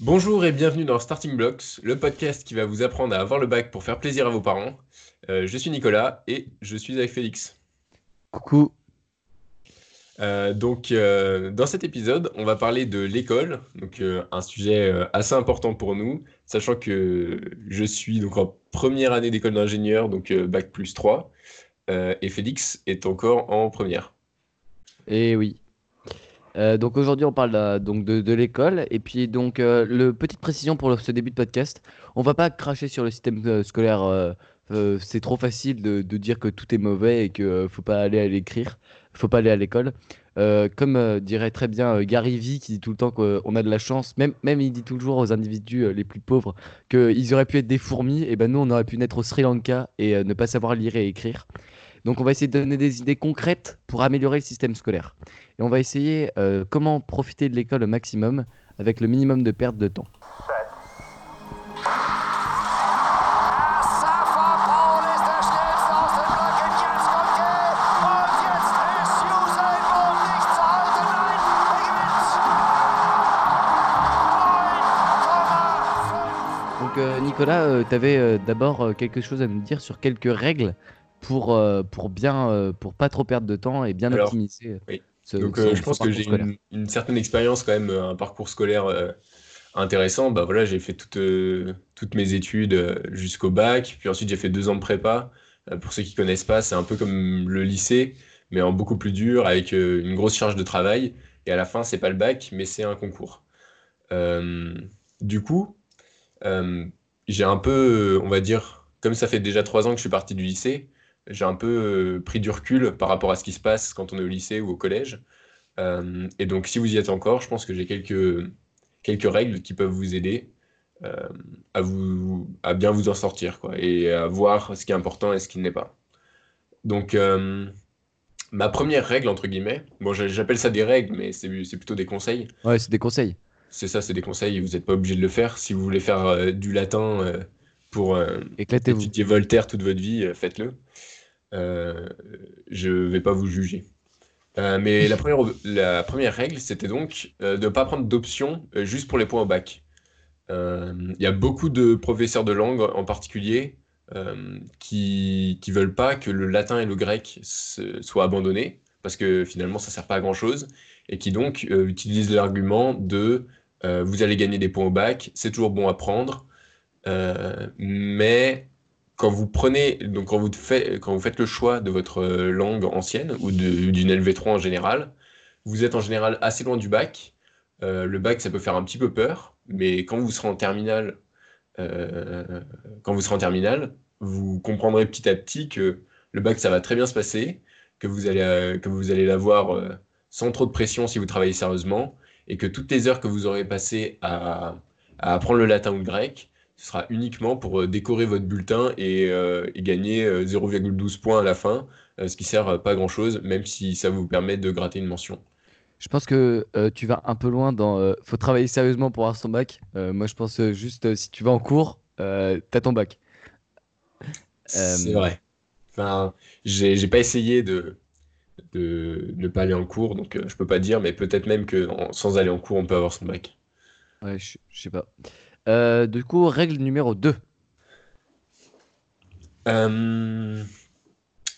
Bonjour et bienvenue dans Starting Blocks, le podcast qui va vous apprendre à avoir le bac pour faire plaisir à vos parents. Euh, je suis Nicolas et je suis avec Félix. Coucou. Euh, donc, euh, dans cet épisode, on va parler de l'école, donc un sujet assez important pour nous, sachant que je suis donc en première année d'école d'ingénieur, donc bac plus 3, et Félix est encore en première. Eh oui. Donc aujourd'hui on parle donc de, l'école. Et puis donc le petite précision pour ce début de podcast, on va pas cracher sur le système scolaire euh, c'est trop facile de, dire que tout est mauvais et qu'il ne faut pas aller à l'écrire, faut pas aller à l'école. Euh, comme euh, dirait très bien Gary Vee qui dit tout le temps qu'on a de la chance, même, même il dit toujours aux individus les plus pauvres qu'ils auraient pu être des fourmis, et ben nous on aurait pu naître au Sri Lanka et ne pas savoir lire et écrire. Donc on va essayer de donner des idées concrètes pour améliorer le système scolaire. Et on va essayer comment profiter de l'école au maximum avec le minimum de perte de temps. Nicolas, euh, tu avais euh, d'abord euh, quelque chose à nous dire sur quelques règles pour, pour bien, pour pas trop perdre de temps et bien optimiser. Oui. Donc, je pense que j'ai une, certaine expérience quand même, un parcours scolaire intéressant. Bah voilà, j'ai fait toutes, toutes mes études jusqu'au bac, puis ensuite j'ai fait deux ans de prépa. pour ceux qui connaissent pas, c'est un peu comme le lycée, mais en beaucoup plus dur, avec une grosse charge de travail. Et à la fin, c'est pas le bac, mais c'est un concours. du coup, j'ai un peu, on va dire, comme ça fait déjà trois ans que je suis parti du lycée, j'ai un peu euh, pris du recul par rapport à ce qui se passe quand on est au lycée ou au collège. Euh, et donc, si vous y êtes encore, je pense que j'ai quelques, quelques règles qui peuvent vous aider euh, à, vous, à bien vous en sortir quoi, et à voir ce qui est important et ce qui n'est pas. Donc, ma première règle, entre guillemets, bon, j'appelle ça des règles, mais c'est plutôt des conseils. Ouais, c'est des conseils c'est ça, c'est des conseils, vous n'êtes pas obligé de le faire. Si vous voulez faire du latin pour étudier Voltaire toute votre vie, faites-le. Je ne vais pas vous juger. mais la première, règle, c'était donc de ne pas prendre d'options juste pour les points au bac. Il y a beaucoup de professeurs de langue en particulier qui ne veulent pas que le latin et le grec soient abandonnés, parce que finalement ça ne sert pas à grand-chose, et qui donc utilisent l'argument de euh, vous allez gagner des points au bac, c'est toujours bon à prendre. Euh, mais quand vous prenez, donc quand vous, faites, quand vous faites le choix de votre langue ancienne ou d'une LV3 en général, vous êtes en général assez loin du bac. Euh, le bac, ça peut faire un petit peu peur, mais quand vous serez en terminale, quand vous serez en terminale, vous comprendrez petit à petit que le bac, ça va très bien se passer, que vous allez, que vous allez l'avoir sans trop de pression si vous travaillez sérieusement, et que toutes les heures que vous aurez passées à, apprendre le latin ou le grec, ce sera uniquement pour euh, décorer votre bulletin et, euh, gagner 0,12 euh, points à la fin, ce qui sert pas grand-chose, même si ça vous permet de gratter une mention. Je pense que tu vas un peu loin dans. faut travailler sérieusement pour avoir son bac. moi, je pense juste si tu vas en cours, t'as ton bac. C'est vrai. Enfin, j'ai pas essayé de, de ne pas aller en cours, donc euh, je peux pas dire, mais peut-être même que sans aller en cours, on peut avoir son bac. Ouais, je, sais pas. Euh, du coup, règle numéro 2. Euh,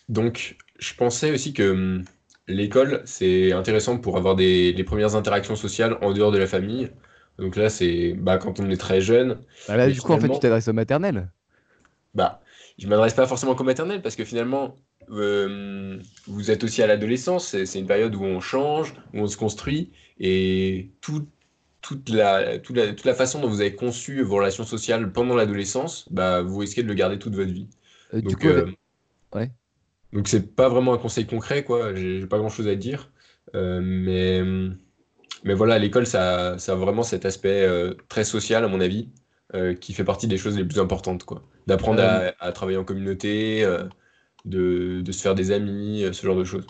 donc, je pensais aussi que hum, l'école, c'est intéressant pour avoir des, les premières interactions sociales en dehors de la famille. Donc là, c'est bah, quand on est très jeune. Bah là, du coup, en fait, tu t'adresses au maternel. Bah, je m'adresse pas forcément qu'au maternel parce que finalement, euh, vous êtes aussi à l'adolescence, c'est une période où on change, où on se construit, et toute, la, toute, la, toute la façon dont vous avez conçu vos relations sociales pendant l'adolescence, bah, vous risquez de le garder toute votre vie. Euh, donc, coup, euh, ouais. donc c'est pas vraiment un conseil concret, quoi. J'ai pas grand chose à dire, mais mais voilà, l'école, ça, ça, a vraiment cet aspect très social, à mon avis, qui fait partie des choses les plus importantes, quoi. D'apprendre à, à, travailler en communauté, de, se faire des amis, euh, ce genre de choses.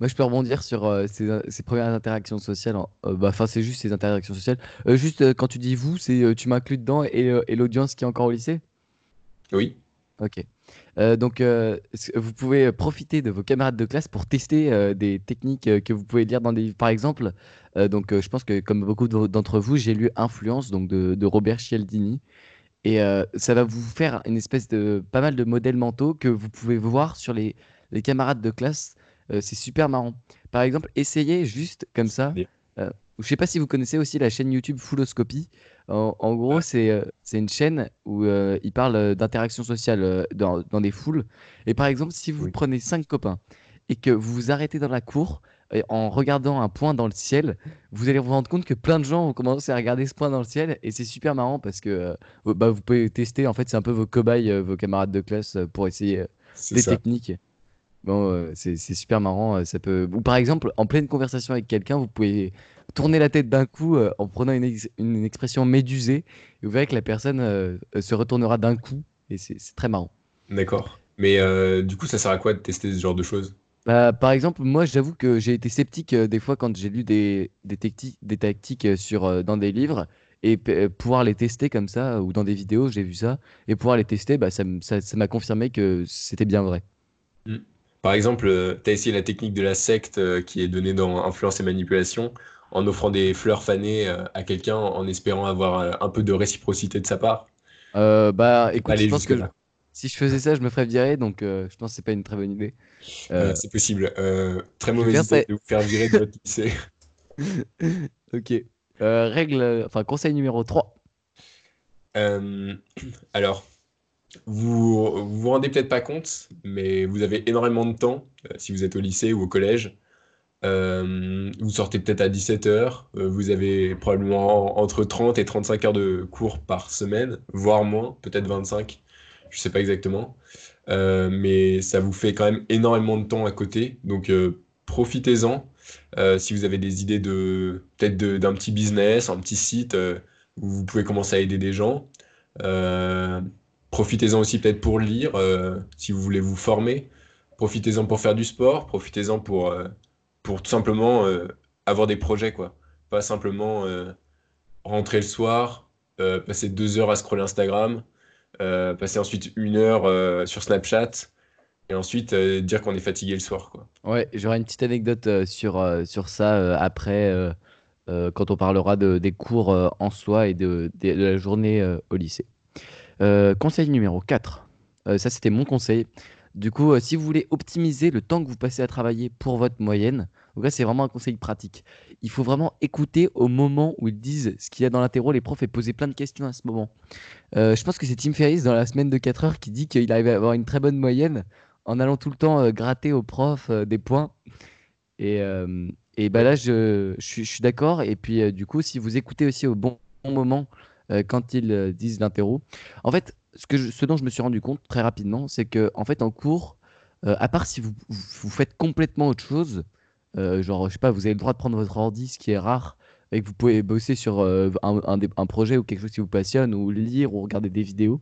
Moi, je peux rebondir sur euh, ces, premières interactions sociales. Euh, bah, enfin, c'est juste ces interactions sociales. juste quand tu dis vous, c'est tu m'inclus dedans et, et l'audience qui est encore au lycée? Oui. Ok. Euh, donc, euh, vous pouvez profiter de vos camarades de classe pour tester euh, des techniques euh, que vous pouvez lire dans des livres? Par exemple, euh, donc, euh, je pense que comme beaucoup de- d'entre vous, j'ai lu Influence donc de, de Robert Cialdini. Et euh, ça va vous faire une espèce de pas mal de modèles mentaux que vous pouvez voir sur les, les camarades de classe. Euh, c'est super marrant. Par exemple, essayez juste comme ça. Euh, je sais pas si vous connaissez aussi la chaîne YouTube Fulloscopie. En, en gros, c'est euh, c'est une chaîne où euh, il parle euh, d'interaction sociale dans, dans des foules. Et par exemple, si vous Oui. prenez cinq copains et que vous vous arrêtez dans la cour et en regardant un point dans le ciel, vous allez vous rendre compte que plein de gens ont commencé à regarder ce point dans le ciel et c'est super marrant parce que euh, vous- bah, vous pouvez tester. En fait, c'est un peu vos cobayes, vos camarades de classe pour essayer ça. techniques. Bon, euh, c'est super marrant. euh, Ça peut... Ou par exemple, en pleine conversation avec quelqu'un, vous pouvez tourner la tête d'un coup euh, en prenant une, ex- une expression médusée. Et vous verrez que la personne euh, se retournera d'un coup. Et c'est très marrant. D'accord. Mais euh, du coup, ça sert à quoi de tester ce genre de choses? Bah, par exemple, moi, j'avoue que j'ai été sceptique des fois quand j'ai lu des, des, tacti- des tactiques sur, dans des livres. Et pouvoir les tester comme ça, ou dans des vidéos, j'ai vu ça. Et pouvoir les tester, bah, ça m- ça ça m'a confirmé que c'était bien vrai. Hmm. Par exemple, tu as essayé la technique de la secte euh, qui est donnée dans Influence et Manipulation en offrant des fleurs fanées euh, à quelqu'un en espérant avoir euh, un peu de réciprocité de sa part. Euh, bah, écoute, je pense que. Si je faisais ça, je me ferais virer, donc euh, je pense que c'est pas une très bonne idée. Euh, c'est possible. Euh, très mauvaise idée ça. de vous faire virer de votre lycée. Ok. Euh, règle, euh, enfin conseil numéro 3. Euh, alors, vous vous vous rendez peut-être pas compte, mais vous avez énormément de temps euh, si vous êtes au lycée ou au collège. Euh, vous sortez peut-être à 17 heures. euh, vous avez probablement entre 30 et 35 heures de cours par semaine, voire moins, peut-être 25. Je sais pas exactement. Mais ça vous fait quand même énormément de temps à côté. Donc, profitez-en. Si vous avez des idées de peut-être d'un petit business, un petit site où vous pouvez commencer à aider des gens. Profitez-en aussi peut-être pour lire, euh, si vous voulez vous former. Profitez-en pour faire du sport. Profitez-en pour, euh, tout simplement euh, avoir des projets. Pas simplement rentrer le soir, passer deux heures à scroller Instagram, passer ensuite une heure sur Snapchat, et ensuite dire qu'on est fatigué le soir. Ouais, j'aurai une petite anecdote sur, ça après, quand on parlera de, des cours en soi et de, la journée au lycée. Euh, conseil numéro 4. Euh, ça, c'était mon conseil. Du coup, euh, si vous voulez optimiser le temps que vous passez à travailler pour votre moyenne, c'est vraiment un conseil pratique. Il faut vraiment écouter au moment où ils disent ce qu'il y a dans l'interro, les profs, et poser plein de questions à ce moment. Je pense que c'est Tim Ferriss dans la semaine de 4 heures qui dit qu'il arrive à avoir une très bonne moyenne en allant tout le temps gratter aux profs des points. Et, et bah là, je, je suis, d'accord. Et puis, du coup, si vous écoutez aussi au bon moment euh, quand ils euh, disent l'interro, en fait, ce, que ce dont je me suis rendu compte très rapidement, c'est que en fait, en cours, euh, à part si vous, vous, faites complètement autre chose, genre, je sais pas, vous avez le droit de prendre votre ordi, ce qui est rare, et que vous pouvez bosser sur un, un, projet ou quelque chose qui vous passionne, ou lire, ou regarder des vidéos.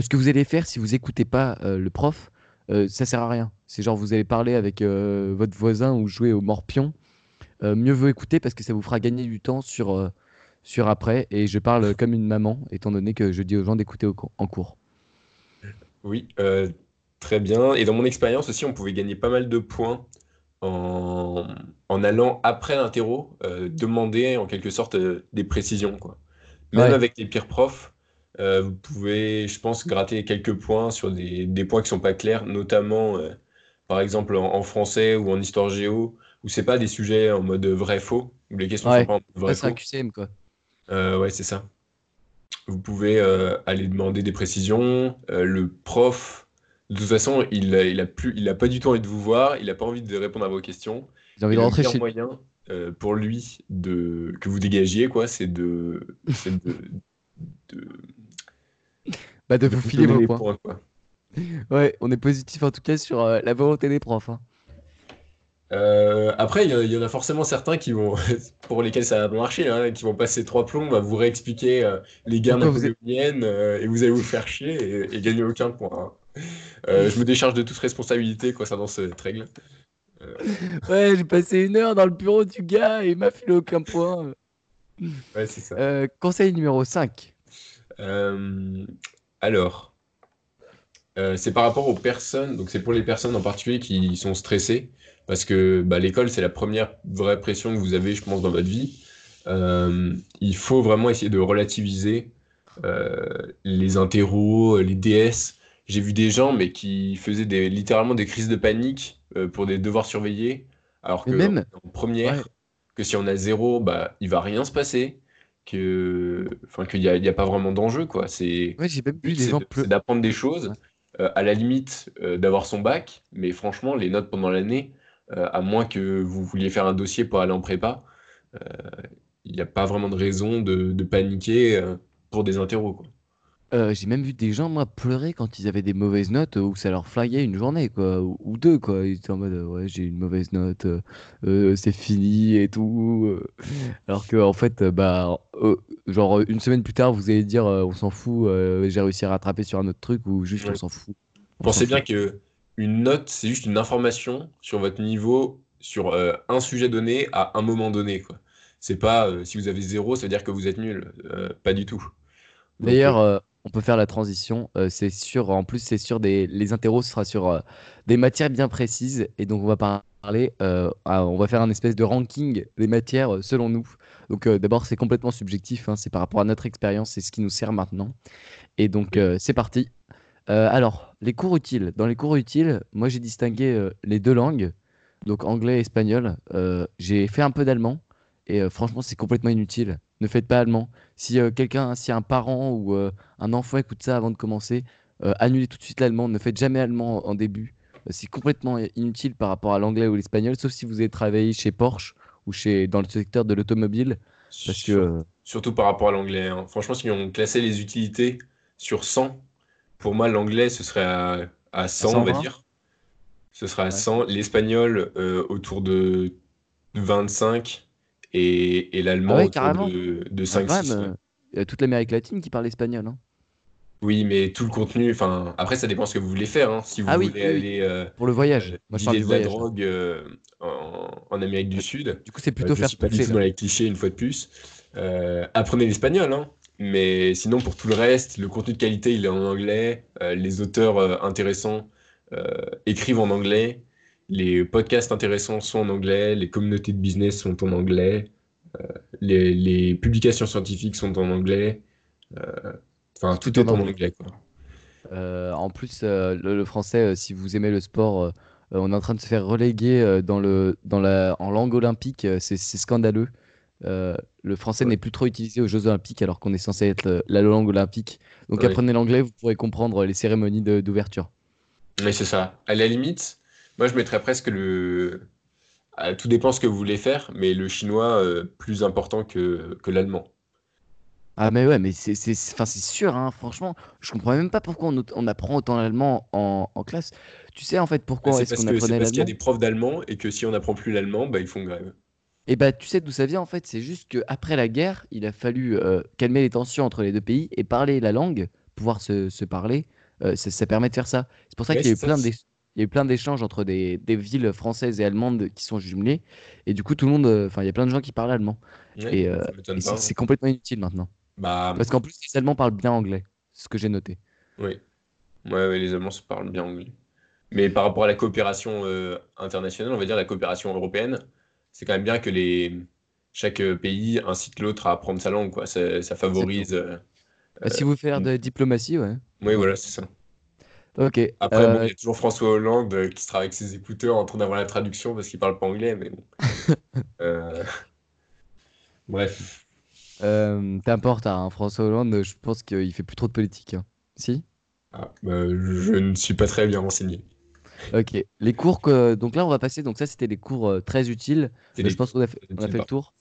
Ce que vous allez faire si vous écoutez pas le prof, ça sert à rien. C'est genre vous allez parler avec votre voisin ou jouer au morpion. Mieux vaut écouter parce que ça vous fera gagner du temps sur, sur après. Et je parle comme une maman, étant donné que je dis aux gens d'écouter au en cours. Oui, euh, très bien. Et dans mon expérience aussi, on pouvait gagner pas mal de points en, en allant après l'interro euh, demander en quelque sorte euh, des précisions, quoi. Même Ouais. avec les pires profs, vous pouvez, je pense, gratter quelques points sur des, des points qui sont pas clairs, notamment par exemple en, en français ou en histoire géo, où c'est pas des sujets en mode vrai-faux, où les questions sont Ouais. pas en mode Ouais, c'est un vrai-faux. QCM quoi. Euh, ouais, c'est ça. Vous pouvez euh, aller demander des précisions. Euh, le prof, de toute façon, il, a- il a plus, il a pas du tout envie de vous voir, il a pas envie de répondre à vos questions. J'ai envie Et de rentrer chez moyen euh, pour lui de que vous dégagiez, quoi, c'est de, c'est de, de, bah, de vous vous filer vos points. points, quoi. Ouais, on est positif en tout cas sur euh, la volonté des profs. hein. Euh, après, il y, en a forcément certains qui vont, pour lesquels ça va marcher, hein, qui vont passer trois plombs vous réexpliquer euh, les guerres napoléoniennes euh, et vous allez vous faire chier et, et gagner aucun point. hein. Euh, je me décharge de toute responsabilité concernant cette règle. Ouais, j'ai passé une heure dans le bureau du gars et il m'a filé aucun point. Ouais, c'est ça. Euh, conseil numéro 5. Euh, alors, Euh, c'est par rapport aux personnes, donc c'est pour les personnes en particulier qui sont stressées, parce que bah, l'école, c'est la première vraie pression que vous avez, je pense, dans votre vie. Euh, il faut vraiment essayer de relativiser euh, les interros, les DS. J'ai vu des gens, mais qui faisaient des, littéralement des crises de panique pour des devoirs surveillés, alors que même, en première, que si on a zéro, bah, il va rien se passer. Que enfin qu'il n'y a, y a pas vraiment d'enjeu quoi. C'est ouais, c'est d'apprendre des choses euh, à la limite euh, d'avoir son bac. Mais franchement les notes pendant l'année euh, à moins que vous vouliez faire un dossier pour aller en prépa euh, il n'y a pas vraiment de raison de, de paniquer euh, pour des interros quoi Euh, j'ai même vu des gens, moi, pleurer quand ils avaient des mauvaises notes euh, ou que ça leur flinguait une journée, quoi, ou, ou deux, quoi. Ils étaient en mode, euh, ouais, j'ai une mauvaise note, euh, euh, c'est fini et tout. euh. Alors que, en fait, euh, bah, euh, genre, euh, une semaine plus tard, vous allez dire, euh, on s'en fout, euh, j'ai réussi à rattraper sur un autre truc, ou juste, on s'en fout. On pensez fout. bien que une note c'est juste une information sur votre niveau sur euh, un sujet donné à un moment donné c'est pas euh, si vous avez zéro ça veut dire que vous êtes nul Euh, pas du tout D'ailleurs, on peut faire la transition. c'est sur, en plus, c'est sur des, les interros, ce sera sur des matières bien précises. Et donc, on va par- parler, euh, on va faire un espèce de ranking des matières selon nous. Donc, euh, d'abord, c'est complètement subjectif. hein, c'est par rapport à notre expérience, c'est ce qui nous sert maintenant. Et donc, euh, c'est parti. Euh, alors, les cours utiles. Dans les cours utiles, moi, j'ai distingué euh, les deux langues, donc anglais et espagnol. Euh, j'ai fait un peu d'allemand. Et franchement, c'est complètement inutile. Ne faites pas allemand. Si quelqu'un, si un parent ou un enfant écoute ça avant de commencer, annulez tout de suite l'allemand. Ne faites jamais allemand en, début. C'est complètement inutile par rapport à l'anglais ou l'espagnol, sauf si vous avez travaillé chez Porsche ou chez, dans le secteur de l'automobile. Surtout par rapport à l'anglais. hein. Franchement, si on classait les utilités sur 100, pour moi, l'anglais, ce serait à, à à 100, on va 120, dire. Ce serait à ouais. 100. L'espagnol, euh, autour de 25. Et, et Ah l'allemand, ouais, autour de, de Ah, quand même, 5-6. ouais. euh, il y a toute l'Amérique latine qui parle espagnol. hein. Oui, mais tout le contenu, enfin, après, ça dépend ce que vous voulez faire. hein. Si vous Ah voulez oui, aller euh, Pour le voyage. euh, Moi, je parle du de la voyage. là. drogue euh, en, en Amérique du Euh, Sud, Du coup, c'est Euh, plutôt je faire suis pas du tout dans les clichés une fois de plus. Euh, apprenez l'espagnol, hein. Mais sinon, pour tout le reste, le contenu de qualité, il est en anglais. Euh, les auteurs euh, intéressants euh, écrivent en anglais. Les podcasts intéressants sont en anglais. Les communautés de business sont en anglais. Euh, les, les publications scientifiques sont en anglais. Euh, Enfin, Tout est en anglais. anglais, quoi. Euh, en plus, euh, le, le français, euh, si vous aimez le sport, on est en train de se faire reléguer euh, dans le, dans la, en langue olympique. euh, c'est scandaleux. Euh, le français Ouais. n'est plus trop utilisé aux Jeux olympiques alors qu'on est censé être euh, la langue olympique. Donc Ouais. apprenez l'anglais, vous pourrez comprendre les cérémonies d'ouverture. Mais c'est ça. À la limite, moi, je mettrais presque le... tout dépend ce que vous voulez faire, mais le chinois euh, plus important que, que l'allemand. Ah mais ouais, mais c'est sûr, hein, franchement, je comprends même pas pourquoi on, on apprend autant l'allemand en, en classe. Tu sais en fait Bah, pourquoi c'est est-ce parce qu'on que c'est parce qu'il y a l'allemand? des profs d'allemand et que si on n'apprend plus l'allemand, bah, ils font grève. Et bah, tu sais d'où ça vient en fait? C'est juste qu'après la guerre, il a fallu euh, calmer les tensions entre les deux pays et parler la langue, pouvoir se, se parler, euh, ça, ça permet de faire ça. C'est pour ça Ouais, qu'il y a eu plein c'est- d'éch- il y a eu plein d'échanges entre des, des villes françaises et allemandes qui sont jumelées. Et du coup, tout le monde, euh, enfin, il y a plein de gens qui parlent allemand. Ouais, Et, euh, c'est complètement inutile maintenant. Bah, Parce qu'en plus, les Allemands parlent bien anglais. Ce que j'ai noté. oui. Ouais, ouais, les Allemands se parlent bien anglais. Mais par rapport à la coopération internationale, on va dire la coopération européenne, c'est quand même bien que les... chaque euh, pays incite l'autre à apprendre sa langue, quoi. Ça, favorise. euh, Bah, si vous voulez faire une- de diplomatie, ouais. Oui, voilà, c'est ça. Ok. Après, bon, euh, il y a toujours François Hollande euh, qui sera avec ses écouteurs en train d'avoir la traduction parce qu'il parle pas anglais, mais bon. Euh, Bref. euh, T'importe, hein, François Hollande, je pense qu'il fait plus trop de politique. hein. Si? Ah, bah, je ne suis pas très bien renseigné. Ok. Les cours que... Donc là, on va passer. Donc ça, c'était les cours euh, très utiles. Les- je pense qu'on a fait, on a le tour.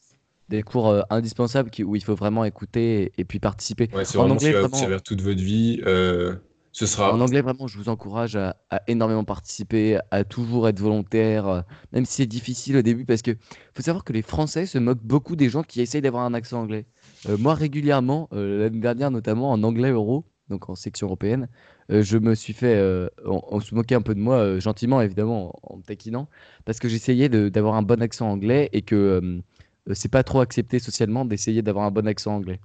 Des cours euh, indispensables qui... où il faut vraiment écouter et, et puis participer. Ouais, c'est En vraiment ce anglais, qui va vous vraiment, servir toute votre vie. euh, ce sera. en anglais, vraiment, je vous encourage à, à énormément participer, à toujours être volontaire, euh, même si c'est difficile au début, parce que faut savoir que les Français se moquent beaucoup des gens qui essayent d'avoir un accent anglais. Moi, régulièrement, l'année dernière, notamment en anglais euro, donc en section européenne, je me suis fait, euh, on, on se moquait un peu de moi, euh, gentiment évidemment, en, en me taquinant, parce que j'essayais d'avoir un bon accent anglais et que euh, euh, c'est pas trop accepté socialement d'essayer d'avoir un bon accent anglais.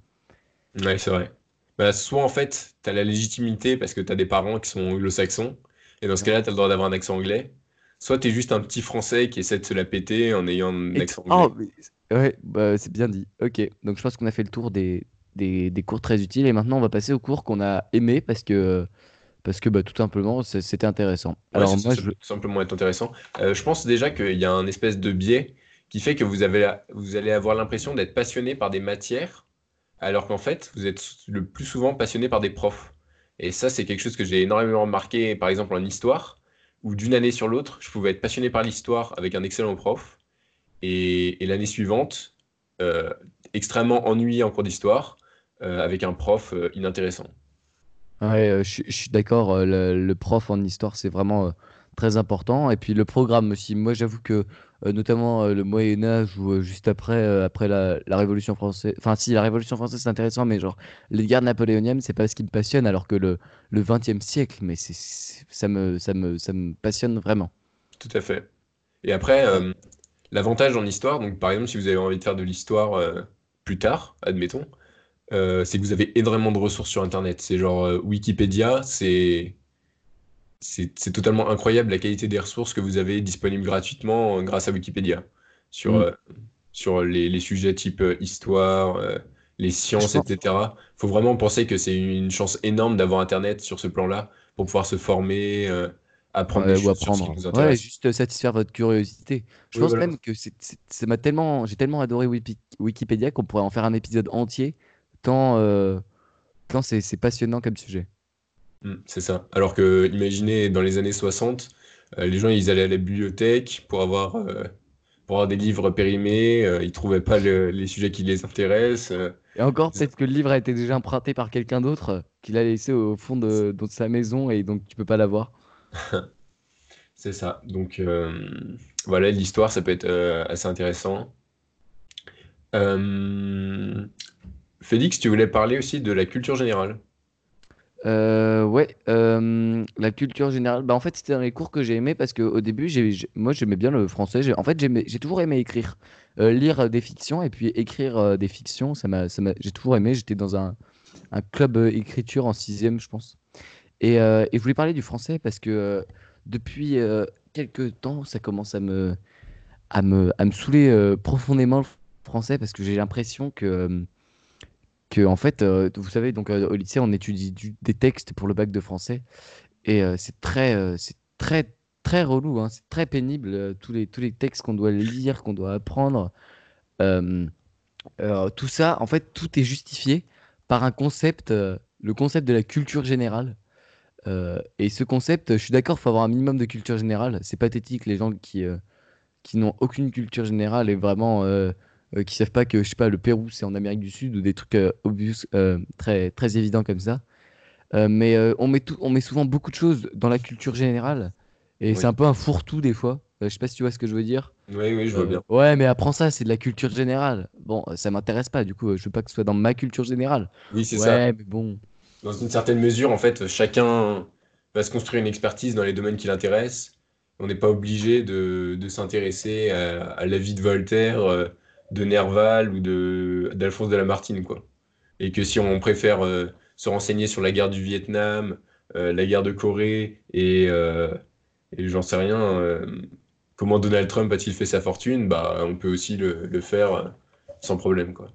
Ouais, c'est vrai. Bah, soit en fait, tu as la légitimité parce que tu as des parents qui sont anglo-saxons, et dans ce cas-là, tu as le droit d'avoir un accent anglais. Soit tu es juste un petit français qui essaie de se la péter en ayant un Et- accent Oh, anglais. mais- ouais, bah, c'est bien dit. Ok, donc je pense qu'on a fait le tour des, des, des cours très utiles et maintenant on va passer aux cours qu'on a aimés parce que, parce que bah, tout simplement c'était intéressant. Ouais, Alors moi ça je... peut tout simplement être intéressant. Euh, je pense déjà qu'il y a un espèce de biais qui fait que vous avez, vous allez avoir l'impression d'être passionné par des matières, alors qu'en fait, vous êtes le plus souvent passionné par des profs. Et ça, c'est quelque chose que j'ai énormément remarqué, par exemple en histoire, où d'une année sur l'autre, je pouvais être passionné par l'histoire avec un excellent prof, et, et l'année suivante, euh, extrêmement ennuyé en cours d'histoire, euh, avec un prof euh, inintéressant. Ouais, euh, je, suis- je suis d'accord, euh, le, le prof en histoire c'est vraiment euh, très important et puis le programme aussi. Moi j'avoue que euh, notamment euh, le Moyen Âge ou euh, juste après, après la, la Révolution française, enfin si la Révolution française c'est intéressant mais genre les guerres napoléoniennes c'est pas ce qui me passionne alors que le, le 20e siècle mais c'est, ça me, ça me, ça me passionne vraiment. Tout à fait. Et après, l'avantage en histoire, donc par exemple, si vous avez envie de faire de l'histoire plus tard, admettons, euh, c'est que vous avez énormément de ressources sur Internet. C'est genre euh, Wikipédia, c'est c'est totalement incroyable la qualité des ressources que vous avez disponibles gratuitement euh, grâce à Wikipédia sur, Mm. euh, sur les, les sujets type histoire, les sciences, etc. Faut vraiment penser que c'est une chance énorme d'avoir Internet sur ce plan-là pour pouvoir se former, apprendre Ouais, des ou choses sur ce qui apprendre. nous Ouais, juste satisfaire votre curiosité. Je Oui, pense voilà. même que c'est, m'a tellement, j'ai tellement adoré Wiki- Wikipédia qu'on pourrait en faire un épisode entier, tant, euh, tant c'est, passionnant comme sujet. Mm, c'est ça. Alors que, imaginez, dans les années 60, euh, les gens, ils allaient à la bibliothèque pour avoir, euh, pour avoir des livres périmés, ils trouvaient pas le- les sujets qui les intéressent. Et encore, peut-être que le livre a été déjà emprunté par quelqu'un d'autre, qu'il a laissé au fond de, de sa maison et donc tu peux pas l'avoir. C'est ça. Donc, voilà, l'histoire, ça peut être assez intéressant. Euh, Félix, tu voulais parler aussi de la culture générale. Euh, ouais, euh, la culture générale. Bah, en fait, c'était dans les cours que j'ai aimé parce qu'au début, j'ai, moi, j'aimais bien le français. En fait, j'ai toujours aimé écrire, Euh, lire euh, des fictions et puis écrire des fictions. Ça m'a, j'ai toujours aimé. J'étais dans un, un club écriture en sixième, je pense. Et, et je voulais parler du français parce que depuis quelques temps, ça commence à me, à me, à me saouler profondément le français parce que j'ai l'impression que, que en fait, euh, vous savez, donc euh, au lycée, on étudie des textes pour le bac de français et euh, c'est très, c'est très, très relou, hein, c'est très pénible tous les, tous les textes qu'on doit lire, qu'on doit apprendre. Tout ça, en fait, tout est justifié par un concept, le concept de la culture générale. Et ce concept, je suis d'accord, faut avoir un minimum de culture générale. C'est pathétique les gens qui, qui n'ont aucune culture générale et vraiment euh, qui savent pas que je sais pas le Pérou c'est en Amérique du Sud ou des trucs euh, obvious, euh, très très évidents comme ça. Euh, mais euh, on met tout, on met souvent beaucoup de choses dans la culture générale et Oui. c'est un peu un fourre-tout des fois. Je sais pas si tu vois ce que je veux dire. Oui, oui, je vois bien. ouais, mais apprends ça, c'est de la culture générale. Bon, ça m'intéresse pas, du coup, je veux pas que ce soit dans ma culture générale. Oui, c'est ouais, ça. mais bon. Dans une certaine mesure, en fait, chacun va se construire une expertise dans les domaines qui l'intéressent. On n'est pas obligé de, de s'intéresser à, à la vie de Voltaire, de Nerval ou de, d'Alphonse de Lamartine, quoi. Et que si on préfère euh, se renseigner sur la guerre du Vietnam, euh, la guerre de Corée et, euh, et j'en sais rien, comment Donald Trump a-t-il fait sa fortune, bah, on peut aussi le, le faire sans problème, quoi.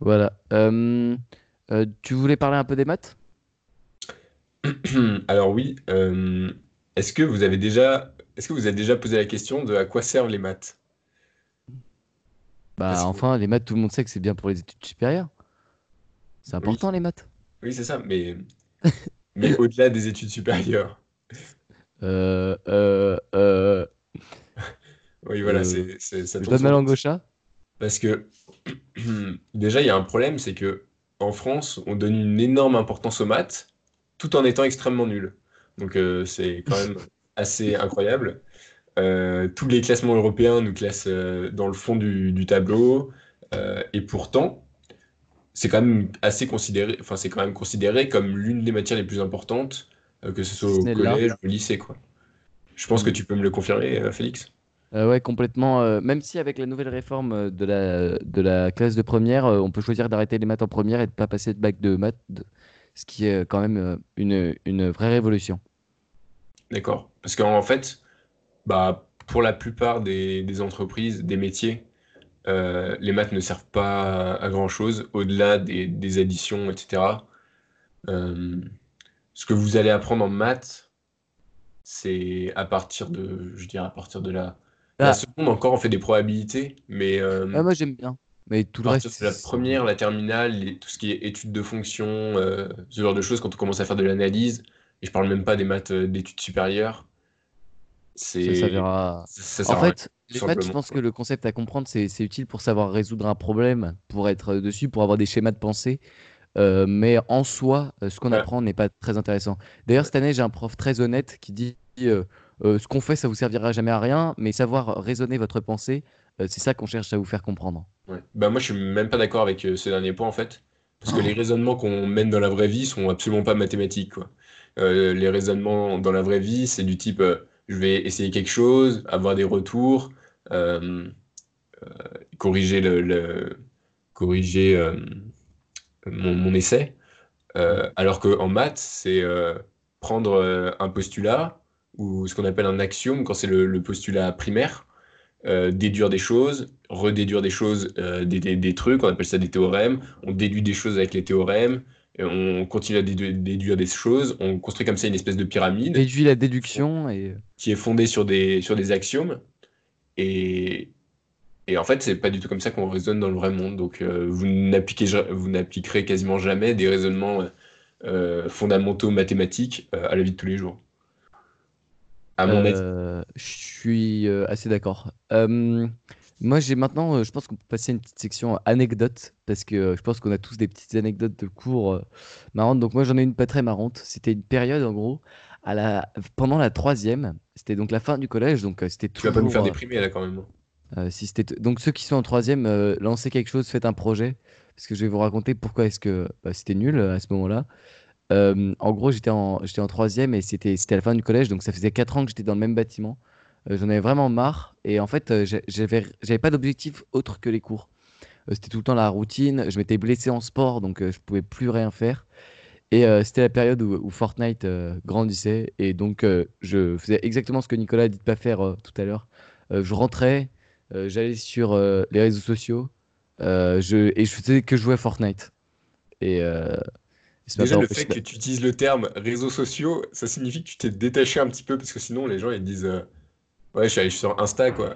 Voilà. Tu voulais parler un peu des maths? Alors oui, est-ce que vous avez déjà, est-ce que vous avez déjà posé la question de à quoi servent les maths? Bah, Parce que- enfin, les maths, tout le monde sait que c'est bien pour les études supérieures. C'est Oui, important, les maths. oui, c'est ça, mais, mais au-delà des études supérieures. Euh, euh, euh, Oui, voilà, c'est, c'est- ça tombe donne ma langue au chat? Parce que déjà, il y a un problème, c'est que en France, on donne une énorme importance aux maths, tout en étant extrêmement nul. Donc c'est quand même assez incroyable. Euh, tous les classements européens nous classent euh, dans le fond du, du tableau, euh, et pourtant, c'est quand même assez considéré, enfin c'est quand même considéré comme l'une des matières les plus importantes, euh, que ce soit au collège ou au lycée, quoi. Je pense que Mm. tu peux me le confirmer, euh, Félix. Euh, ouais, complètement. même si avec la nouvelle réforme de la, de la classe de première, on peut choisir d'arrêter les maths en première et de pas passer de bac de maths, ce qui est quand même une, une vraie révolution. D'accord. Parce qu'en fait, bah, pour la plupart des, des entreprises, des métiers, euh, les maths ne servent pas à, à grand-chose au-delà des, des additions, etc. Euh, ce que vous allez apprendre en maths, c'est à partir de, je dirais à partir de la, la Ah, seconde encore, on fait des probabilités, mais euh, ah, moi j'aime bien. Mais tout le reste, la première, la terminale, les- tout ce qui est études de fonction, euh, ce genre de choses, quand on commence à faire de l'analyse, et je parle même pas des maths d'études supérieures, c'est s'avérera. ça En fait, les je pense que le concept à comprendre, c'est utile pour savoir résoudre un problème, pour être euh, dessus, pour avoir des schémas de pensée. Euh, mais en soi, euh, ce qu'on Ouais, apprend n'est pas très intéressant. D'ailleurs, cette année, j'ai un prof très honnête qui dit euh, euh, ce qu'on fait, ça vous servira jamais à rien, mais savoir raisonner votre pensée, c'est ça qu'on cherche à vous faire comprendre. ouais. Bah moi, je suis même pas d'accord avec ce dernier point en fait, parce que les raisonnements qu'on mène dans la vraie vie sont absolument pas mathématiques, quoi. Les raisonnements dans la vraie vie, c'est du type, je vais essayer quelque chose, avoir des retours, euh, corriger le, corriger euh, mon, essai. Euh, alors qu'en maths, c'est euh, prendre euh, un postulat ou ce qu'on appelle un axiome quand c'est le, postulat primaire, euh, déduire des choses, redéduire des choses, euh, des, trucs, on appelle ça des théorèmes. On déduit des choses avec les théorèmes, on continue à dédu- déduire des choses. On construit comme ça une espèce de pyramide Déduit la déduction et qui est fondée sur des, sur des axiomes. Et, et en fait, c'est pas du tout comme ça qu'on raisonne dans le vrai monde. Donc, euh, vous n'appliquerez quasiment jamais des raisonnements euh, euh, fondamentaux mathématiques euh, à la vie de tous les jours. À mon avis. Euh, je suis euh, assez d'accord. Moi, j'ai maintenant, euh, je pense qu'on peut passer à une petite section anecdotes, parce que euh, je pense qu'on a tous des petites anecdotes de cours euh, marrantes. Donc moi, j'en ai une pas très marrante. C'était une période, en gros, à la... pendant la troisième, c'était donc la fin du collège, donc c'était Tu vas pas nous faire déprimer là quand même. hein. si c'était... Donc ceux qui sont en troisième, lancez quelque chose, faites un projet, parce que je vais vous raconter pourquoi est-ce que bah, c'était nul à ce moment-là. En gros, j'étais en, j'étais en troisième et c'était, c'était à la fin du collège, donc ça faisait 4 ans que j'étais dans le même bâtiment. Euh, j'en avais vraiment marre et en fait, euh, j'avais, j'avais pas d'objectif autre que les cours. Euh, c'était tout le temps la routine. Je m'étais blessé en sport, donc je pouvais plus rien faire. Et euh, c'était la période où, où Fortnite euh, grandissait et donc euh, je faisais exactement ce que Nicolas a dit de pas faire tout à l'heure. Je rentrais, j'allais sur les réseaux sociaux je, et je faisais que jouer à Fortnite. Et, Déjà, le fait que tu utilises le terme réseaux sociaux, ça signifie que tu t'es détaché un petit peu parce que sinon les gens ils disent Ouais, je suis allé sur Insta quoi.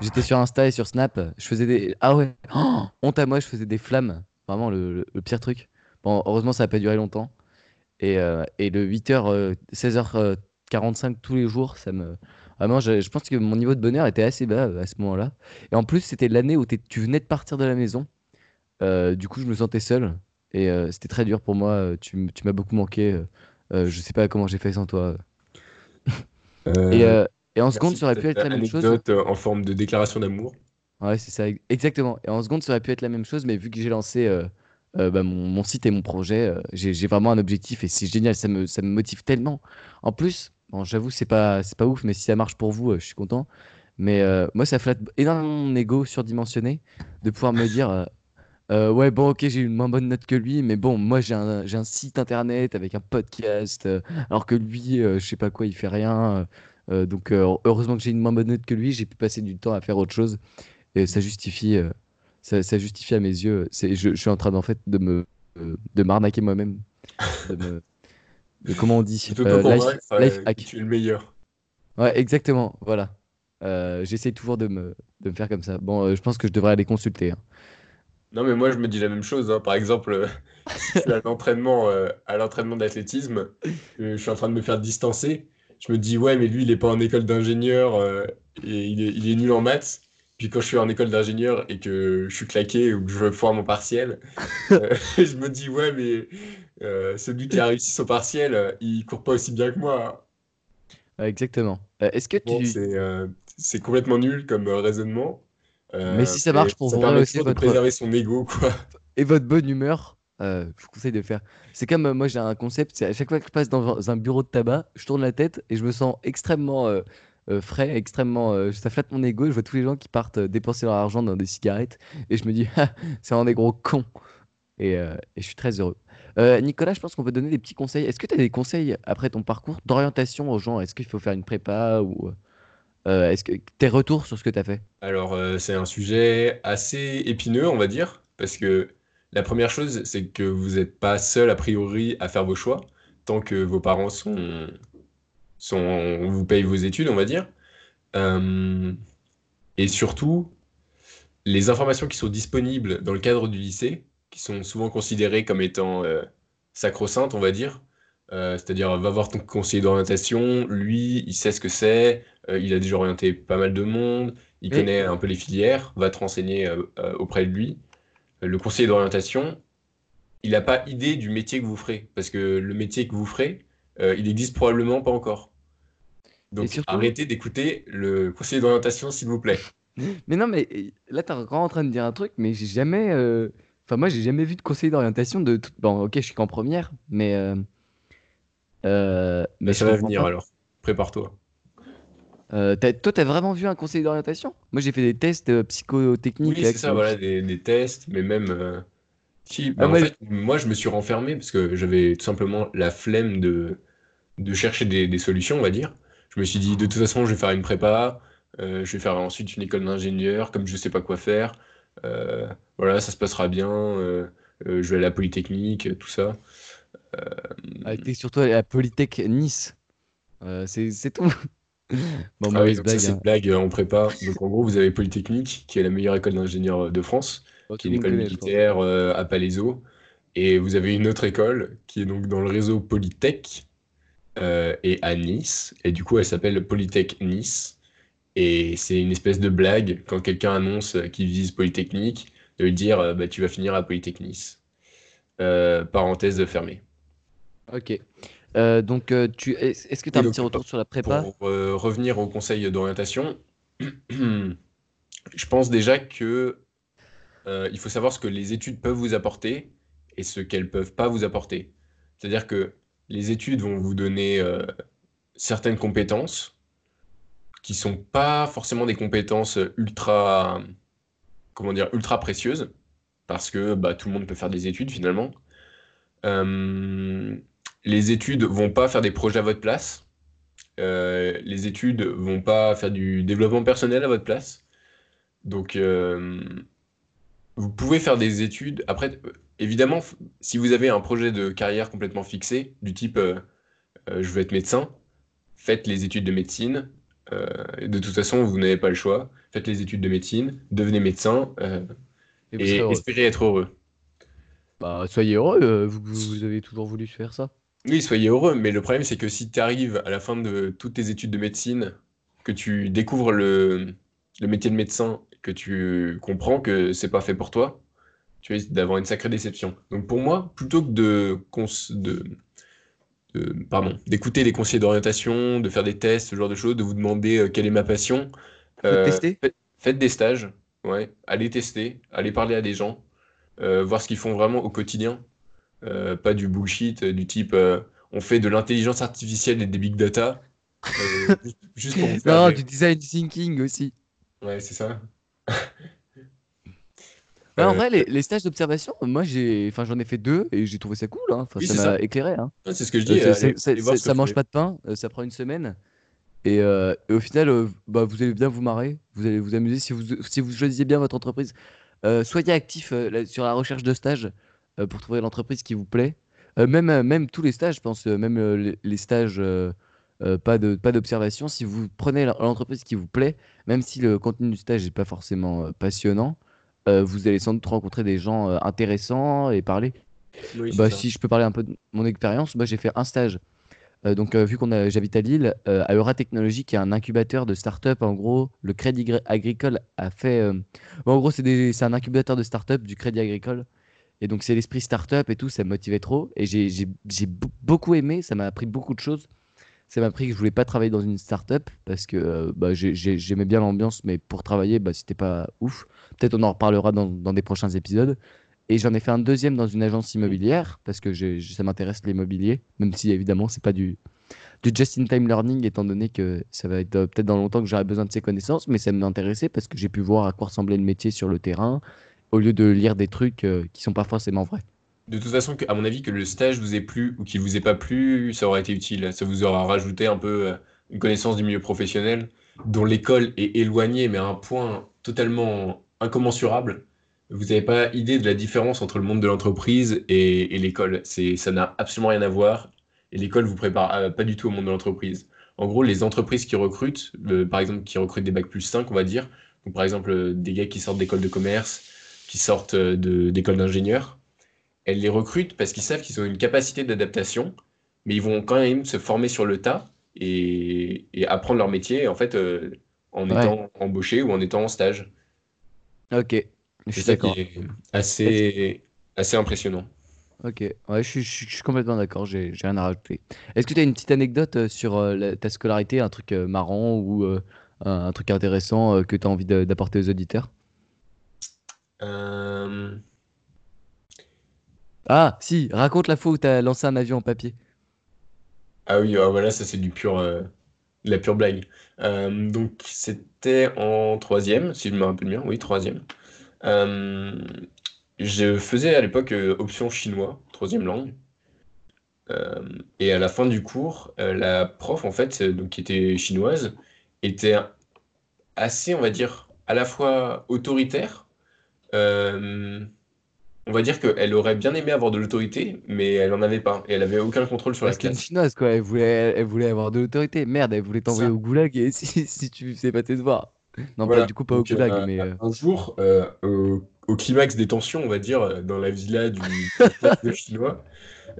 J'étais sur Insta et sur Snap, je faisais des... Ah ouais, Oh, honte à moi, je faisais des flammes. Vraiment le, le- le pire truc. Bon, heureusement, ça n'a pas duré longtemps. Et, euh, et le 8h, 16h45 tous les jours, ça me... Vraiment, je, je pense que mon niveau de bonheur était assez bas euh, à ce moment-là. Et en plus, c'était l'année où tu venais de partir de la maison. Euh, du coup, je me sentais seul. Et euh, c'était très dur pour moi. euh, Tu, tu m'as beaucoup manqué. euh, euh, je sais pas comment j'ai fait sans toi. Et, Euh, euh, et en seconde, merci ça aurait pu être la même chose. anecdote euh, en forme de déclaration d'amour. Ouais, c'est ça, ex- exactement. Et en seconde, ça aurait pu être la même chose, mais vu que j'ai lancé euh, euh, bah, mon, mon site et mon projet, euh, j'ai vraiment un objectif et c'est génial, ça me, ça me motive tellement. En plus, bon, j'avoue, c'est pas, pas ouf, mais si ça marche pour vous, je suis content. Mais moi, ça flatte énormément mon ego surdimensionné de pouvoir me dire, euh, ouais, bon, ok, j'ai une moins bonne note que lui, mais bon, moi, j'ai un, site internet avec un podcast, euh, alors que lui, euh, je sais pas quoi, il fait rien. Euh, donc, euh, heureusement que j'ai une moins bonne note que lui, j'ai pu passer du temps à faire autre chose. Et ça justifie, euh, ça, ça justifie à mes yeux. Je, je suis en train en fait de me, de m'arnaquer moi-même, de me, de comment on dit, euh, life, hack. tu es le meilleur. Ouais, exactement. Voilà. Euh, j'essaie toujours de me, de me faire comme ça. Bon, euh, je pense que je devrais aller consulter. hein. Non, mais moi je me dis la même chose. hein. Par exemple, si je suis à l'entraînement à l'entraînement d'athlétisme, je suis en train de me faire distancer. Je me dis, ouais, mais lui il est pas en école d'ingénieur euh, et il est, il est nul en maths. Puis quand je suis en école d'ingénieur et que je suis claqué ou que je veux foire mon partiel, euh, je me dis, ouais, mais euh, celui qui a réussi son partiel, euh, il court pas aussi bien que moi. Exactement. Est-ce que Bon, tu, c'est complètement nul comme raisonnement. mais si ça marche pour ça vrai permet aussi de votre préserver son ego, quoi. et votre bonne humeur, euh, je vous conseille de le faire. C'est comme euh, moi j'ai un concept, à chaque fois que je passe dans un bureau de tabac, je tourne la tête et je me sens extrêmement euh, frais, extrêmement. ça flatte mon ego. Je vois tous les gens qui partent dépenser leur argent dans des cigarettes et je me dis, Ah, c'est un des gros cons. Et, je suis très heureux. Nicolas, je pense qu'on peut donner des petits conseils. Est-ce que tu as des conseils après ton parcours d'orientation aux gens? Est-ce qu'il faut faire une prépa ou est-ce que tes retours sur ce que tu as fait? Alors, c'est un sujet assez épineux, on va dire, parce que la première chose, c'est que vous n'êtes pas seul a priori à faire vos choix, tant que vos parents sont, sont, vous payent vos études, on va dire. Euh, et surtout, les informations qui sont disponibles dans le cadre du lycée, qui sont souvent considérées comme étant euh, sacro-saintes, on va dire. Euh, c'est-à-dire, va voir ton conseiller d'orientation, lui, il sait ce que c'est, il a déjà orienté pas mal de monde, il connaît un peu les filières, va te renseigner auprès de lui. Le conseiller d'orientation, il n'a pas idée du métier que vous ferez, parce que le métier que vous ferez, euh, il existe probablement pas encore. Donc, surtout, arrêtez d'écouter le conseiller d'orientation, s'il vous plaît. mais non, mais là, t'es encore en train de dire un truc, mais j'ai jamais. euh, Enfin, moi, j'ai jamais vu de conseiller d'orientation de toute. Bon, ok, je suis qu'en première, mais. euh, Mais ça va venir pas. alors. Prépare-toi. Euh, t'as- toi, t'as vraiment vu un conseiller d'orientation? Moi, j'ai fait des tests euh, psychotechniques Oui, c'est ça, voilà, des, des tests, mais même. euh, Si, bah, Ah, en moi, fait, moi, je me suis renfermé parce que j'avais tout simplement la flemme de, de chercher des, des solutions, on va dire. Je me suis dit, de toute façon, je vais faire une prépa, euh, je vais faire ensuite une école d'ingénieur, comme je sais pas quoi faire. euh, voilà, ça se passera bien. euh, euh, je vais à la Polytechnique, tout ça. Ah, t'es surtout à la Polytech Nice. Euh, c'est tout. Bon, Ah oui, donc blague. c'est hein. une blague euh, en prépa. Donc, en gros, vous avez Polytechnique, qui est la meilleure école d'ingénieurs de France, Bon, qui est le une monde école connaît, je pense. militaire euh, à Palaiseau. Et vous avez une autre école qui est donc dans le réseau Polytech euh, et à Nice. Et du coup, elle s'appelle Polytech Nice. Et c'est une espèce de blague quand quelqu'un annonce qu'il vise Polytechnique, de lui dire euh, bah, tu vas finir à Polytech Nice. Euh, parenthèse fermée. Ok. Euh, donc, euh, tu, est-ce que tu as Oui, un petit retour sur la prépa? Pour euh, revenir au conseil d'orientation, je pense déjà que euh, il faut savoir ce que les études peuvent vous apporter et ce qu'elles peuvent pas vous apporter. C'est-à-dire que les études vont vous donner euh, certaines compétences qui sont pas forcément des compétences ultra, comment dire, ultra précieuses, parce que bah, tout le monde peut faire des études finalement. Euh, les études vont pas faire des projets à votre place. Euh, les études vont pas faire du développement personnel à votre place. Donc, euh, vous pouvez faire des études. Après, évidemment, si vous avez un projet de carrière complètement fixé, du type euh, je veux être médecin, faites les études de médecine. Et de toute façon, vous n'avez pas le choix. Faites les études de médecine, devenez médecin Et espérez être heureux. Bah, soyez heureux, vous avez toujours voulu faire ça. Oui, soyez heureux, mais le problème, c'est que si tu arrives à la fin de toutes tes études de médecine, que tu découvres le, le métier de médecin, que tu comprends que c'est pas fait pour toi, tu risques d'avoir une sacrée déception. Donc pour moi, plutôt que de, de, de- pardon, d'écouter les conseillers d'orientation, de faire des tests, ce genre de choses, de vous demander euh, quelle est ma passion, euh, tester. faites des stages, ouais, allez tester, allez parler à des gens, euh, voir ce qu'ils font vraiment au quotidien. Euh, pas du bullshit euh, du type euh, on fait de l'intelligence artificielle et des big data juste, pour faire Non, du design thinking aussi. Ouais, c'est ça. Ouais, en vrai, les, les stages d'observation, moi, j'ai, enfin, j'en ai fait deux et j'ai trouvé ça cool. Hein. Enfin, Oui, ça m'a éclairé. Hein. c'est ce que je dis. allez- allez voir ce ça mange pas de pain, euh, ça prend une semaine. Et, euh, et au final, bah, vous allez bien vous marrer, vous allez vous amuser si vous, si vous choisissez bien votre entreprise. Soyez actif sur la recherche de stages pour trouver l'entreprise qui vous plaît. Euh, même, euh, même tous les stages, je pense, euh, même euh, les, stages euh, euh, pas de, pas d'observation, si vous prenez l'en- l'entreprise qui vous plaît, même si le contenu du stage n'est pas forcément euh, passionnant, euh, vous allez sans doute rencontrer des gens euh, intéressants et parler. Oui, Bah, si je peux parler un peu de mon expérience, moi j'ai fait un stage. Euh, donc, euh, vu qu'on j'habite à Lille, euh, à Euratechnologie, qui est un incubateur de start-up, en gros, le Crédit Gr- Agricole a fait. euh, bon, en gros, c'est un incubateur de start-up du Crédit Agricole. Et donc, c'est l'esprit start-up et tout, ça me motivait trop. Et j'ai j'ai- j'ai be- beaucoup aimé, ça m'a appris beaucoup de choses. Ça m'a appris que je voulais pas travailler dans une start-up parce que euh, bah, j'ai- j'ai- j'aimais bien l'ambiance, mais pour travailler, bah, c'était pas ouf. Peut-être on en reparlera dans, dans des prochains épisodes. Et j'en ai fait un deuxième dans une agence immobilière parce que ça m'intéresse l'immobilier, même si évidemment c'est pas du du just-in-time learning, étant donné que ça va être euh, peut-être dans longtemps que j'aurai besoin de ces connaissances, mais ça m'intéressait parce que j'ai pu voir à quoi ressemblait le métier sur le terrain, au lieu de lire des trucs euh, qui sont pas forcément vrais. De toute façon, à mon avis, que le stage vous ait plu ou qu'il vous ait pas plu, ça aurait été utile. Ça vous aura rajouté un peu euh, une connaissance du milieu professionnel dont l'école est éloignée, mais à un point totalement incommensurable. Vous n'avez pas idée de la différence entre le monde de l'entreprise et, et l'école. Ça n'a absolument rien à voir. Et l'école vous prépare euh, pas du tout au monde de l'entreprise. En gros, les entreprises qui recrutent, par exemple, qui recrutent des bacs plus 5, on va dire, donc par exemple des gars qui sortent d'école de commerce, qui sortent euh, de, d'école d'ingénieurs, elles les recrutent parce qu'ils savent qu'ils ont une capacité d'adaptation, mais ils vont quand même se former sur le tas et, et apprendre leur métier en fait euh, en Ouais. étant embauché ou en étant en stage. Ok, je suis d'accord. assez, assez impressionnant. Ok, ouais, je suis, je suis- je suis complètement d'accord, j'ai rien à rajouter. Est-ce que tu as une petite anecdote euh, sur euh, la- ta scolarité, un truc euh, marrant ou un, un truc intéressant que tu as envie d'apporter aux auditeurs? Euh, Ah, si, raconte la fois où tu as lancé un avion en papier. Ah oui, ah, voilà, ça c'est du pur, euh, de la pure blague. Euh, donc c'était en troisième, si je me rappelle bien, oui, troisième. Je faisais à l'époque option chinois, troisième langue. Et à la fin du cours, la prof, en fait, donc, qui était chinoise, était assez, on va dire, à la fois autoritaire. Euh, on va dire qu'elle aurait bien aimé avoir de l'autorité, mais elle n'en avait pas. Et elle avait aucun contrôle sur la C'était une classe. chinoise, quoi. Elle voulait, elle voulait avoir de l'autorité. Merde, elle voulait t'envoyer au goulag et si, si tu faisais pas tes devoirs. Non, pas, Voilà. du coup, pas au goulag, euh, mais. euh, un jour, euh, au, au climax des tensions, on va dire, dans la villa du, chinois,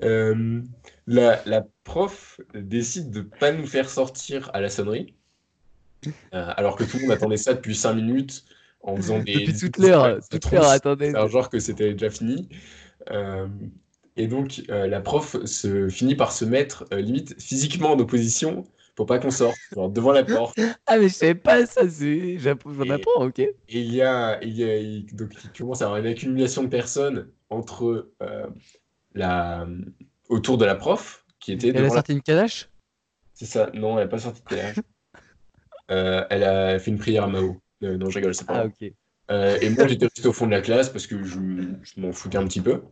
la, la prof décide de pas nous faire sortir à la sonnerie, alors que tout le monde attendait ça depuis 5 minutes, en faisant des Depuis toute l'heure, toute l'heure, attendez. faire genre que c'était déjà fini. Euh, et donc, euh, la prof se finit par se mettre euh, limite physiquement en opposition pour pas qu'on sorte, genre devant la porte. Ah, mais je savais pas ça, c'est. J'en apprends, ok. Et il y a, il y a- il- donc il commence à avoir une accumulation de personnes entre la, autour de la prof qui était Elle a la... sorti une calache? C'est ça, non, elle n'a pas sorti de. Euh, elle a fait une prière à Mao. Euh, non, je rigole, c'est pas Ah, ok. Euh, et moi, j'étais resté au fond de la classe parce que je, je m'en foutais un petit peu.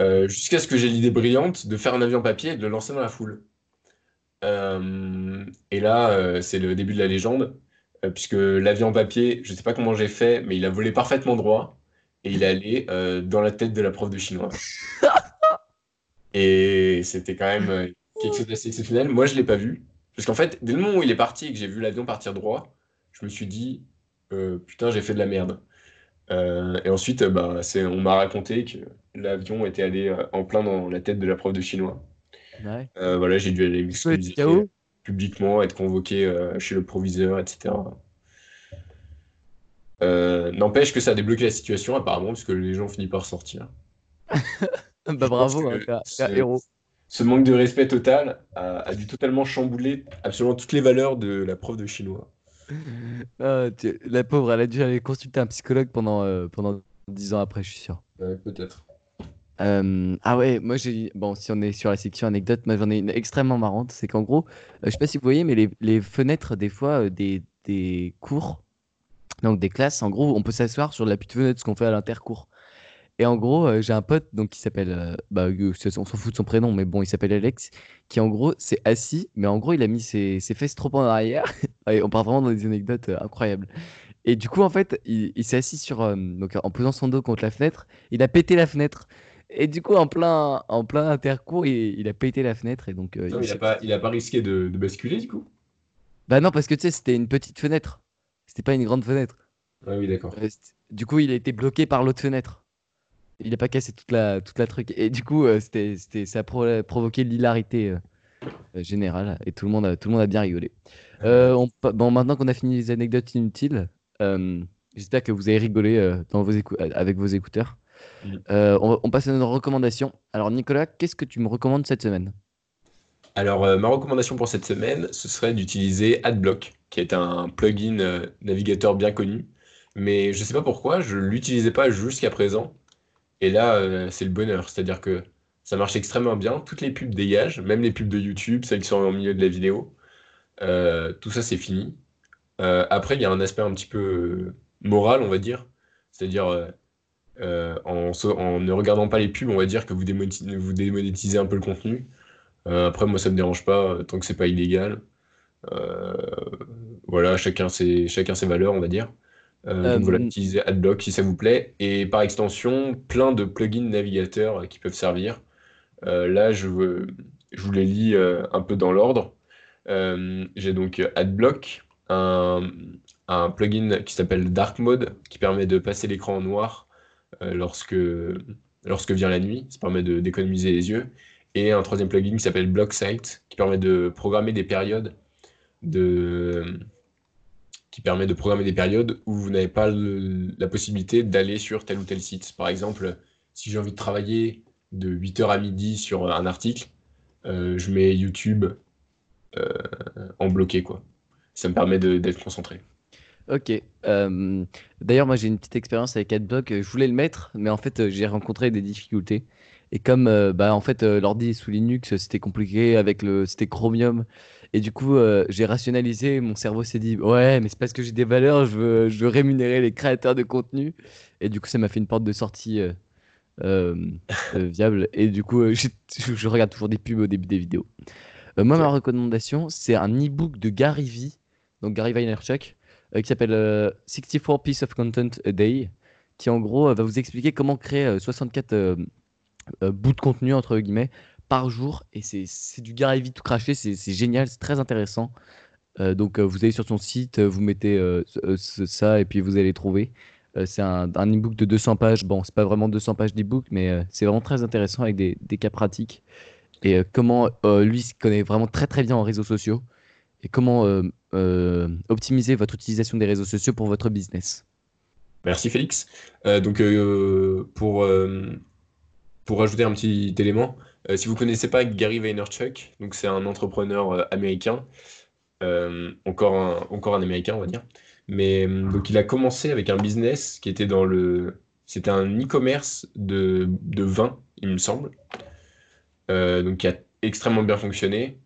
Euh, jusqu'à ce que j'ai l'idée brillante de faire un avion papier et de le lancer dans la foule. Et là, c'est le début de la légende, puisque l'avion papier, je ne sais pas comment j'ai fait, mais il a volé parfaitement droit et il est allé dans la tête de la prof de chinois. Et c'était quand même quelque chose d'assez exceptionnel. Moi, je ne l'ai pas vu, parce qu'en fait, dès le moment où il est parti et que j'ai vu l'avion partir droit, je me suis dit, putain, j'ai fait de la merde. Euh, et ensuite, euh, bah, on m'a raconté que l'avion était allé euh, en plein dans la tête de la prof de chinois. Ouais. Euh, voilà, j'ai dû aller m'excuser publiquement, être convoqué euh, chez le proviseur, etc. Euh, n'empêche que ça a débloqué la situation apparemment, parce que les gens finissent par sortir. Bah, bravo, hein, ce- héros. Ce manque de respect total a, a dû totalement chambouler absolument toutes les valeurs de la prof de chinois. Ah, tu- La pauvre, elle a dû aller consulter un psychologue pendant, euh, pendant 10 ans après, je suis sûr. Ouais, peut-être. Euh, ah ouais, moi j'ai. Bon, si on est sur la section anecdote, moi j'en ai une extrêmement marrante. C'est qu'en gros, euh, je sais pas si vous voyez, mais les, les fenêtres, des fois, euh, des, des cours, donc des classes, en gros, on peut s'asseoir sur la petite fenêtre, ce qu'on fait à l'intercours. Et en gros, euh, j'ai un pote donc, qui s'appelle. euh, bah, euh, c'est- on s'en fout de son prénom, mais bon, il s'appelle Alex, qui en gros s'est assis, mais en gros, il a mis ses, ses fesses trop en arrière. On part vraiment dans des anecdotes euh, incroyables. Et du coup, en fait, il, il s'est assis sur. euh, donc, en posant son dos contre la fenêtre, il a pété la fenêtre. Et du coup, en plein, en plein intercours, il, il a pété la fenêtre. Et donc, euh, Non, il il n'a s'est- pas, il a pas risqué de, de basculer du coup? Bah non, parce que tu sais, c'était une petite fenêtre. C'était pas une grande fenêtre. Ah oui, d'accord. Euh, Du coup, il a été bloqué par l'autre fenêtre. Il a pas cassé toute la, toute la truc. Et du coup, euh, c'était, c'était, ça a pro- provoqué l'hilarité euh, euh, générale. Et tout le monde a, tout le monde a bien rigolé. On pa- bon, maintenant qu'on a fini les anecdotes inutiles, j'espère que vous avez rigolé dans vos écou- avec vos écouteurs. Euh, on, on passe à nos recommandations. Alors, Nicolas, qu'est-ce que tu me recommandes cette semaine? Alors, euh, ma recommandation pour cette semaine, ce serait d'utiliser AdBlock, qui est un plugin euh, navigateur bien connu. Mais je ne sais pas pourquoi, je ne l'utilisais pas jusqu'à présent. Et là, euh, c'est le bonheur. C'est-à-dire que Ça marche extrêmement bien. Toutes les pubs dégagent, même les pubs de YouTube, celles qui sont au milieu de la vidéo. Euh, tout ça, c'est fini. Euh, après, il y a un aspect un petit peu moral, on va dire. C'est-à-dire, en, ne regardant pas les pubs, on va dire que vous, démonétisez, un peu le contenu. après, moi, ça me dérange pas, tant que c'est pas illégal. voilà, chacun ses valeurs, on va dire. Donc voilà, utilisez AdBlock si ça vous plaît. Et par extension, plein de plugins navigateurs qui peuvent servir. là, je, je vous les lis un peu dans l'ordre. Euh, j'ai donc AdBlock, un, un plugin qui s'appelle Dark Mode, qui permet de passer l'écran en noir euh, lorsque, lorsque vient la nuit. Ça permet d'économiser les yeux. Et un troisième plugin qui s'appelle BlockSite, qui permet de programmer des périodes de qui permet de programmer des périodes où vous n'avez pas la possibilité d'aller sur tel ou tel site. Par exemple, si j'ai envie de travailler de 8h à midi sur un article, euh, je mets YouTube euh, en bloqué, quoi. Ça me permet d'être concentré. Ok. Euh, d'ailleurs, moi j'ai une petite expérience avec AdBlock. Je voulais le mettre, mais en fait j'ai rencontré des difficultés. Et comme euh, bah, en fait l'ordi sous Linux, c'était compliqué avec le, c'était Chromium. Et du coup, j'ai rationalisé. Mon cerveau s'est dit, ouais, mais c'est parce que j'ai des valeurs, je veux, je veux rémunérer les créateurs de contenu. Et du coup, ça m'a fait une porte de sortie viable. Et du coup, je regarde toujours des pubs au début des vidéos. Euh, moi, ma recommandation, c'est un e-book de Gary V, donc Gary Vaynerchuk, euh, qui s'appelle 64 euh, Pieces of Content a Day, qui en gros va vous expliquer comment créer 64 bouts de contenu, entre guillemets, par jour. Et c'est du Gary V tout craché, c'est génial, c'est très intéressant. donc vous allez sur son site, vous mettez ça et puis vous allez trouver. c'est un, e-book de 200 pages. Bon, c'est pas vraiment 200 pages d'e-book, mais c'est vraiment très intéressant avec des, des cas pratiques et euh, comment euh, lui se connaît vraiment très très bien en réseaux sociaux et comment euh, optimiser votre utilisation des réseaux sociaux pour votre business. Merci Félix. donc pour, pour ajouter un petit élément, si vous ne connaissez pas Gary Vaynerchuk, c'est un entrepreneur américain, encore, un, encore un américain on va dire, mais il a commencé avec un business qui était dans le... C'était un e-commerce de, de vin, il me semble. Euh, donc qui a extrêmement bien fonctionné.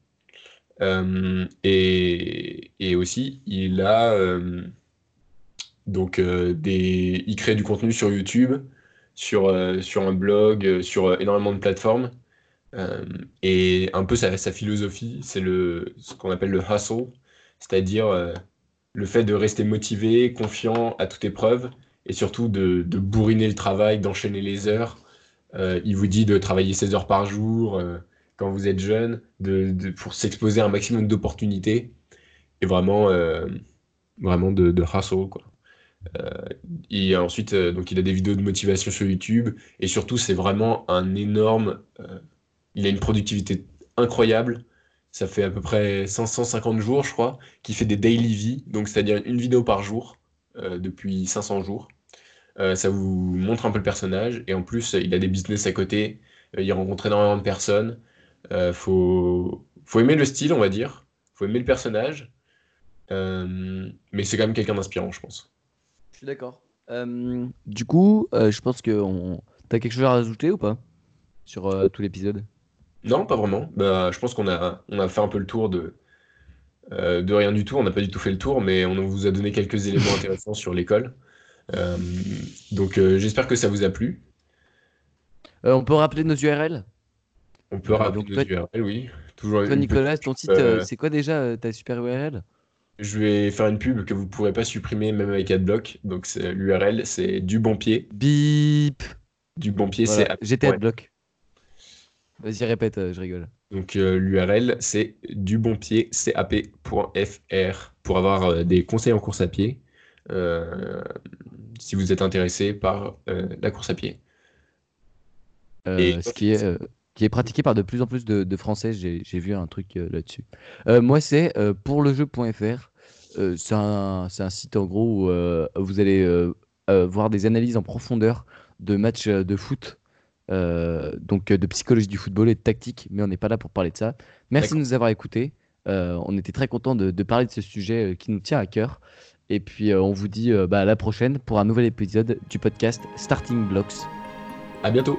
Euh, et, aussi, il a euh, donc il crée du contenu sur YouTube, sur, sur un blog, sur énormément de plateformes. et un peu sa, sa philosophie, c'est ce qu'on appelle le hustle, c'est-à-dire le fait de rester motivé, confiant à toute épreuve, et surtout de, bourriner le travail, d'enchaîner les heures, euh, il vous dit de travailler 16 heures par jour euh, quand vous êtes jeune, de, pour s'exposer à un maximum d'opportunités et vraiment, euh, vraiment de, de hustle. Quoi. Et ensuite, donc il a des vidéos de motivation sur YouTube et surtout, c'est vraiment un énorme. il a une productivité incroyable. Ça fait à peu près 550 jours, je crois, qu'il fait des daily V, donc c'est-à-dire une vidéo par jour depuis 500 jours. Euh, ça vous montre un peu le personnage. Et en plus, il a des business à côté. Euh, il rencontre énormément de personnes. Euh, faut, faut aimer le style, on va dire. Faut aimer le personnage. mais c'est quand même quelqu'un d'inspirant, je pense. Je suis d'accord. du coup, je pense que on... t'as quelque chose à rajouter ou pas sur tout l'épisode? Non, pas vraiment. Bah, je pense qu'on a, on a fait un peu le tour de, de rien du tout. On n'a pas du tout fait le tour, mais on vous a donné quelques éléments intéressants sur l'école. Euh, donc euh, j'espère que ça vous a plu. Euh, on peut rappeler nos URL On peut rappeler nos URL, oui. Toujours toi, Nicolas, ton site, c'est quoi déjà ta super URL Je vais faire une pub que vous ne pourrez pas supprimer même avec AdBlock. Donc l'URL, c'est du bon pied. Bip Du bon pied, c'est. J'étais AdBlock. Vas-y, répète, je rigole. Donc l'URL, c'est dubonpiedcap.fr pour avoir des conseils en course à pied euh, si vous êtes intéressé par euh, la course à pied. Euh, ce qui est, qui est pratiqué par de plus en plus de, Français. J'ai vu un truc là-dessus. moi, c'est pour le jeu.fr. c'est un, un, site en gros où vous allez voir des analyses en profondeur de matchs de foot. donc de psychologie du football et de tactique, mais on n'est pas là pour parler de ça. Merci de nous avoir écoutés. on était très content de, de, parler de ce sujet qui nous tient à cœur. Et puis euh, on vous dit euh, bah, à la prochaine pour un nouvel épisode du podcast Starting Blocks. À bientôt.